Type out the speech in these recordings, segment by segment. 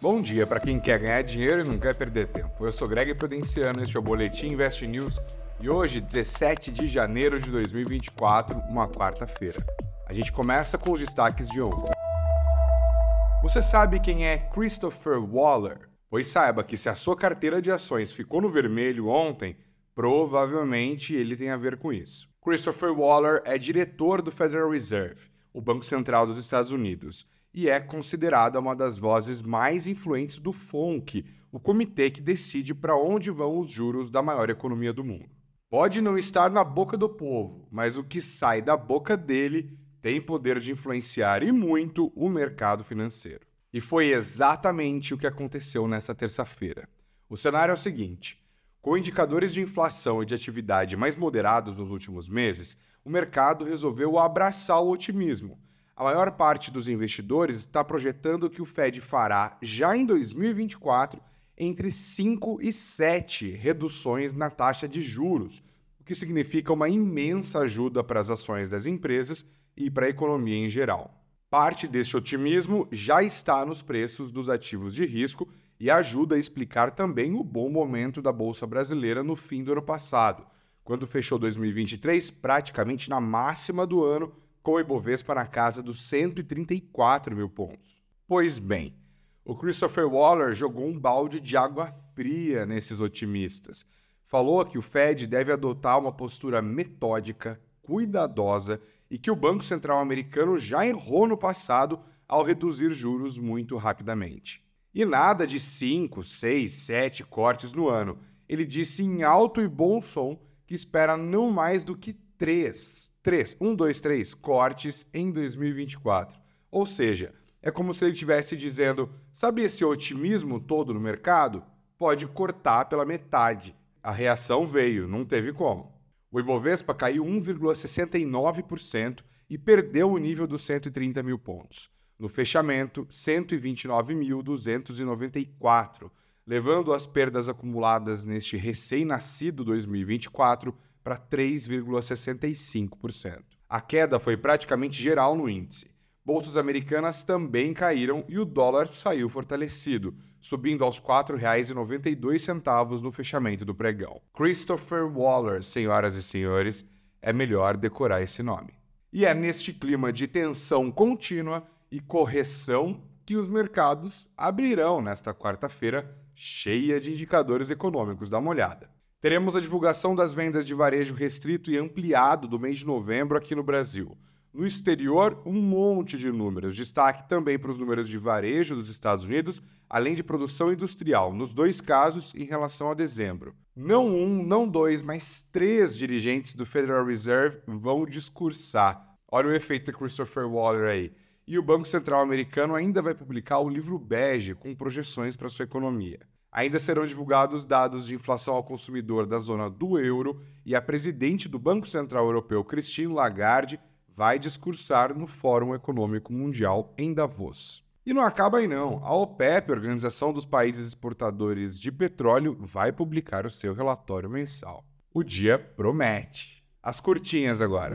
Bom dia para quem quer ganhar dinheiro e não quer perder tempo. Eu sou Greg Prudenciano, este é o Boletim Invest News e hoje, 17 de janeiro de 2024, uma quarta-feira. A gente começa com os destaques de ontem. Você sabe quem é Christopher Waller? Pois saiba que se a sua carteira de ações ficou no vermelho ontem, provavelmente ele tem a ver com isso. Christopher Waller é diretor do Federal Reserve, o Banco Central dos Estados Unidos e é considerada uma das vozes mais influentes do FONC, o comitê que decide para onde vão os juros da maior economia do mundo. Pode não estar na boca do povo, mas o que sai da boca dele tem poder de influenciar e muito o mercado financeiro. E foi exatamente o que aconteceu nesta terça-feira. O cenário é o seguinte: com indicadores de inflação e de atividade mais moderados nos últimos meses, o mercado resolveu abraçar o otimismo a maior parte dos investidores está projetando que o Fed fará, já em 2024, entre 5 e 7 reduções na taxa de juros, o que significa uma imensa ajuda para as ações das empresas e para a economia em geral. Parte deste otimismo já está nos preços dos ativos de risco e ajuda a explicar também o bom momento da Bolsa Brasileira no fim do ano passado, quando fechou 2023 praticamente na máxima do ano com o Ibovespa na casa dos 134 mil pontos. Pois bem, o Christopher Waller jogou um balde de água fria nesses otimistas. Falou que o Fed deve adotar uma postura metódica, cuidadosa e que o Banco Central americano já errou no passado ao reduzir juros muito rapidamente. E nada de 5, 6, 7 cortes no ano. Ele disse em alto e bom som que espera não mais do que três, três, um, dois, três cortes em 2024. Ou seja, é como se ele estivesse dizendo: sabe esse otimismo todo no mercado? Pode cortar pela metade. A reação veio, não teve como. O Ibovespa caiu 1,69% e perdeu o nível dos 130 mil pontos. No fechamento, 129.294, levando as perdas acumuladas neste recém-nascido 2024 para 3,65%. A queda foi praticamente geral no índice. Bolsas americanas também caíram e o dólar saiu fortalecido, subindo aos R$ 4,92 no fechamento do pregão. Christopher Waller, senhoras e senhores, é melhor decorar esse nome. E é neste clima de tensão contínua e correção que os mercados abrirão nesta quarta-feira, cheia de indicadores econômicos. Dá uma olhada. Teremos a divulgação das vendas de varejo restrito e ampliado do mês de novembro aqui no Brasil. No exterior, um monte de números. Destaque também para os números de varejo dos Estados Unidos, além de produção industrial, nos dois casos em relação a dezembro. Não um, não dois, mas três dirigentes do Federal Reserve vão discursar. Olha o efeito Christopher Waller aí. E o Banco Central americano ainda vai publicar o livro bege com projeções para sua economia. Ainda serão divulgados dados de inflação ao consumidor da zona do euro e a presidente do Banco Central Europeu, Christine Lagarde, vai discursar no Fórum Econômico Mundial em Davos. E não acaba aí não. A OPEP, Organização dos Países Exportadores de Petróleo, vai publicar o seu relatório mensal. O dia promete. As curtinhas agora.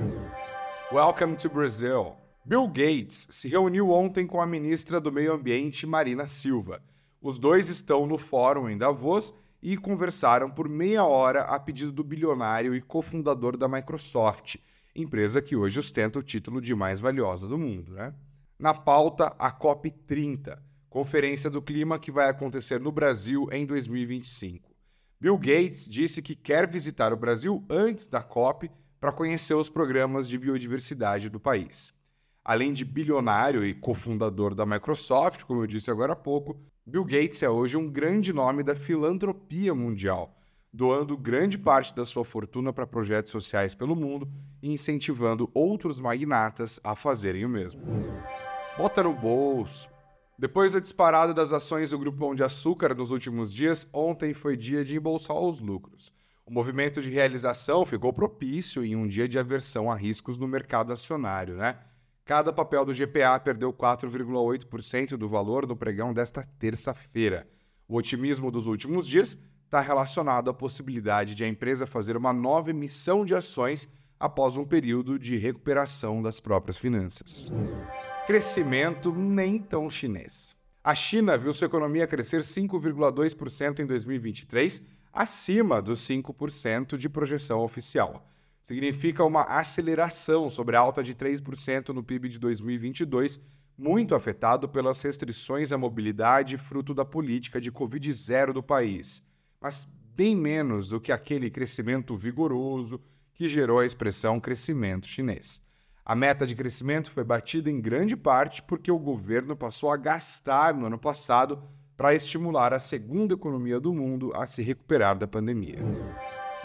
Welcome to Brazil. Bill Gates se reuniu ontem com a ministra do Meio Ambiente, Marina Silva os dois estão no fórum em Davos e conversaram por meia hora a pedido do bilionário e cofundador da Microsoft, empresa que hoje ostenta o título de mais valiosa do mundo. Né? Na pauta, a COP30, Conferência do Clima que vai acontecer no Brasil em 2025. Bill Gates disse que quer visitar o Brasil antes da COP para conhecer os programas de biodiversidade do país. Além de bilionário e cofundador da Microsoft, como eu disse agora há pouco, Bill Gates é hoje um grande nome da filantropia mundial, doando grande parte da sua fortuna para projetos sociais pelo mundo e incentivando outros magnatas a fazerem o mesmo. Bota no bolso. Depois da disparada das ações do Grupo Pão de Açúcar nos últimos dias, ontem foi dia de embolsar os lucros. O movimento de realização ficou propício em um dia de aversão a riscos no mercado acionário, né? Cada papel do GPA perdeu 4,8% do valor no pregão desta terça-feira. O otimismo dos últimos dias está relacionado à possibilidade de a empresa fazer uma nova emissão de ações após um período de recuperação das próprias finanças. Crescimento nem tão chinês. A China viu sua economia crescer 5,2% em 2023, acima dos 5% de projeção oficial. Significa uma aceleração sobre a alta de 3% no PIB de 2022, muito afetado pelas restrições à mobilidade fruto da política de Covid-0 do país, mas bem menos do que aquele crescimento vigoroso que gerou a expressão crescimento chinês. A meta de crescimento foi batida em grande parte porque o governo passou a gastar no ano passado para estimular a segunda economia do mundo a se recuperar da pandemia.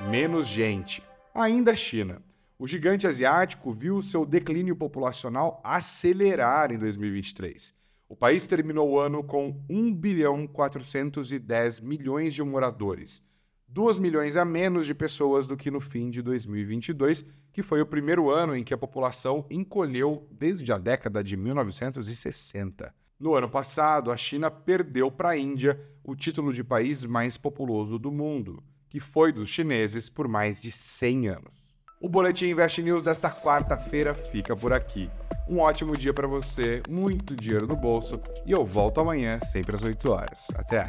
Menos gente. Ainda a China. O gigante asiático viu seu declínio populacional acelerar em 2023. O país terminou o ano com 1 bilhão 410 milhões de moradores, 2 milhões a menos de pessoas do que no fim de 2022, que foi o primeiro ano em que a população encolheu desde a década de 1960. No ano passado, a China perdeu para a Índia o título de país mais populoso do mundo, que foi dos chineses por mais de 100 anos. O Boletim Invest News desta quarta-feira fica por aqui. Um ótimo dia para você, muito dinheiro no bolso e eu volto amanhã, sempre às 8 horas. Até!